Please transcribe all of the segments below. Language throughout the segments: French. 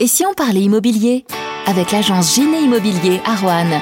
Et si on parlait immobilier Avec l'agence Giné Immobilier à Roanne.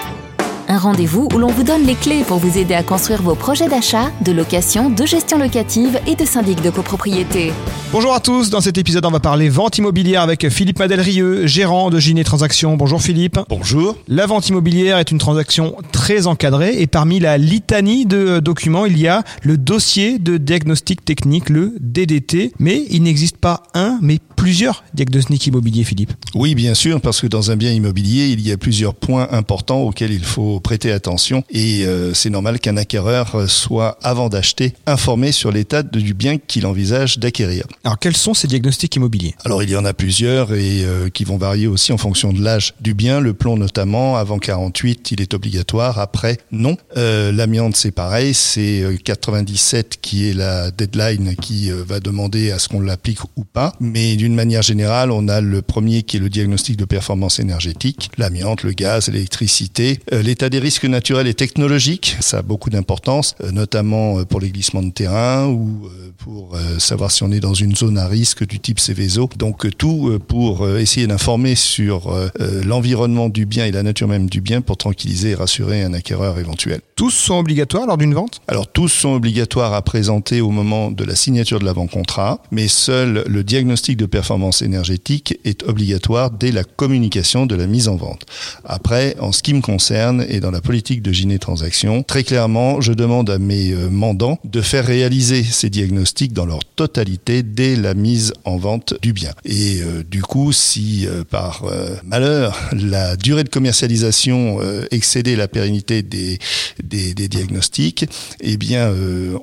Un rendez-vous où l'on vous donne les clés pour vous aider à construire vos projets d'achat, de location, de gestion locative et de syndic de copropriété. Bonjour à tous, dans cet épisode on va parler vente immobilière avec Philippe Madelrieux, gérant de Giné Transactions. Bonjour Philippe. Bonjour. La vente immobilière est une transaction très encadrée et parmi la litanie de documents il y a le dossier de diagnostic technique, le DDT, mais il n'existe pas un mais plusieurs diagnostics immobiliers Philippe. Oui bien sûr parce que dans un bien immobilier il y a plusieurs points importants auxquels il faut prêter attention et euh, c'est normal qu'un acquéreur soit, avant d'acheter, informé sur l'état du bien qu'il envisage d'acquérir. Alors quels sont ces diagnostics immobiliers? Alors il y en a plusieurs et euh, qui vont varier aussi en fonction de l'âge du bien. Le plomb notamment, avant 48, il est obligatoire, après non. Euh, L'amiante c'est pareil, c'est 97 euh, qui est la deadline qui va demander à ce qu'on l'applique ou pas. Mais d'une manière générale, on a le premier qui est le diagnostic de performance énergétique, l'amiante, le gaz, l'électricité, l'état des risques naturels et technologiques, ça a beaucoup d'importance, euh, notamment euh, pour les glissements de terrain ou euh, pour savoir si on est dans une zone à risque du type Céveso. Donc tout pour essayer d'informer sur l'environnement du bien et la nature même du bien pour tranquilliser et rassurer un acquéreur éventuel. Tous sont obligatoires lors d'une vente? Alors tous sont obligatoires à présenter au moment de la signature de l'avant-contrat, mais seul le diagnostic de performance énergétique est obligatoire dès la communication de la mise en vente. Après, en ce qui me concerne, et dans la politique de Giné Transactions, très clairement, je demande à mes euh, mandants de faire réaliser ces diagnostics dans leur totalité dès la mise en vente du bien. Et euh, du coup, si euh, par malheur la durée de commercialisation excédait la pérennité des, des, des diagnostics, eh bien,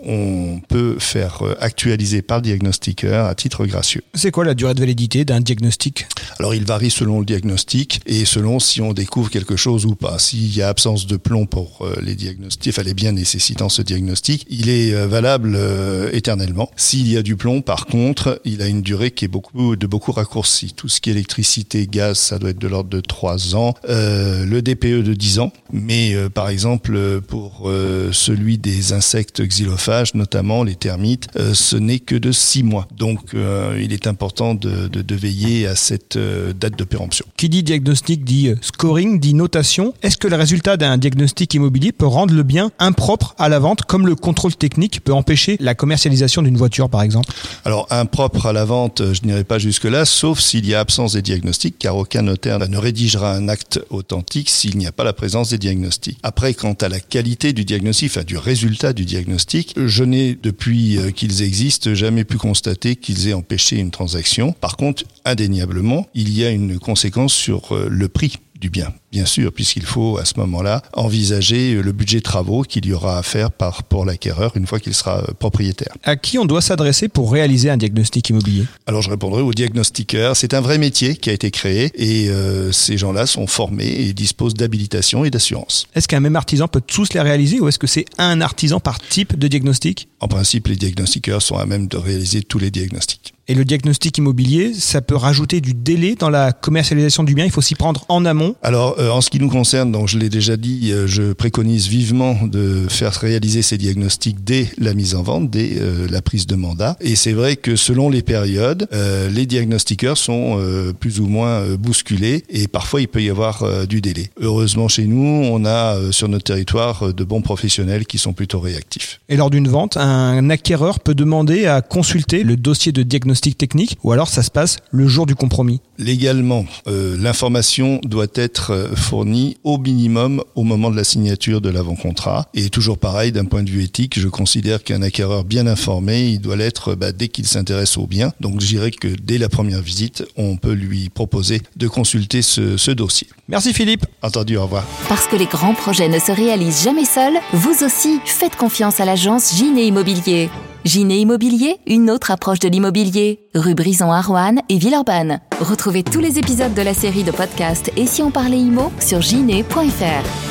on peut faire actualiser par le diagnostiqueur à titre gracieux. C'est quoi la durée de validité d'un diagnostic Alors, il varie selon le diagnostic et selon si on découvre quelque chose ou pas. S'il y a absence de plomb pour euh, les diagnostics, enfin les biens nécessitant ce diagnostic, il est euh, valable euh, éternellement. S'il y a du plomb, par contre, il a une durée qui est beaucoup de beaucoup raccourcie. Tout ce qui est électricité, gaz, ça doit être de l'ordre de 3 ans. le DPE de 10 ans. Mais par exemple, pour celui des insectes xylophages, notamment les termites, ce n'est que de 6 mois. Donc il est important de, de, de veiller à cette date de péremption. Qui dit diagnostic dit scoring, dit notation. Est-ce que le résultat d'un diagnostic immobilier peut rendre le bien impropre à la vente, comme le contrôle technique peut empêcher la commercialisation d'une voiture, par exemple? Alors, impropre à la vente, je n'irai pas jusque-là, sauf s'il y a absence des diagnostics, car aucun notaire ne rédigera un acte authentique s'il n'y a pas la présence des diagnostics. Après, quant à la qualité du diagnostic, enfin du résultat du diagnostic, je n'ai, depuis euh, qu'ils existent, jamais pu constater qu'ils aient empêché une transaction. Par contre, indéniablement, il y a une conséquence sur euh, le prix du bien, bien sûr, puisqu'il faut à ce moment-là envisager le budget de travaux qu'il y aura à faire par, pour l'acquéreur une fois qu'il sera euh, propriétaire. À qui on doit s'adresser pour réaliser un diagnostic immobilier? Alors je répondrai aux diagnostiqueurs. C'est un vrai métier qui a été créé et euh, ces gens-là sont formés et disposent d'habilitation et d'assurance. Est-ce qu'un même artisan peut tous les réaliser ou est-ce que c'est un artisan par type de diagnostic? En principe, les diagnostiqueurs sont à même de réaliser tous les diagnostics. Et le diagnostic immobilier, ça peut rajouter du délai dans la commercialisation du bien. Il faut s'y prendre en amont. Alors, euh, en ce qui nous concerne, donc je l'ai déjà dit, euh, je préconise vivement de faire réaliser ces diagnostics dès la mise en vente, dès euh, la prise de mandat. Et c'est vrai que selon les périodes, les diagnostiqueurs sont plus ou moins bousculés et parfois il peut y avoir du délai. Heureusement, chez nous, on a sur notre territoire de bons professionnels qui sont plutôt réactifs. Et lors d'une vente, un acquéreur peut demander à consulter le dossier de diagnostic technique ou alors ça se passe le jour du compromis Légalement, euh, l'information doit être euh, fournie au minimum au moment de la signature de l'avant-contrat. Et toujours pareil, d'un point de vue éthique, je considère qu'un acquéreur bien informé, il doit l'être bah, dès qu'il s'intéresse au bien. Donc je dirais que dès la première visite, on peut lui proposer de consulter ce, ce dossier. Merci Philippe. Entendu, au revoir. Parce que les grands projets ne se réalisent jamais seuls, vous aussi faites confiance à l'agence Giné Immobilier. Giné Immobilier, une autre approche de l'immobilier. Rue Brison à et Villeurbanne. Retrouvez tous les épisodes de la série de podcasts Et si on parlait immo sur giné.fr.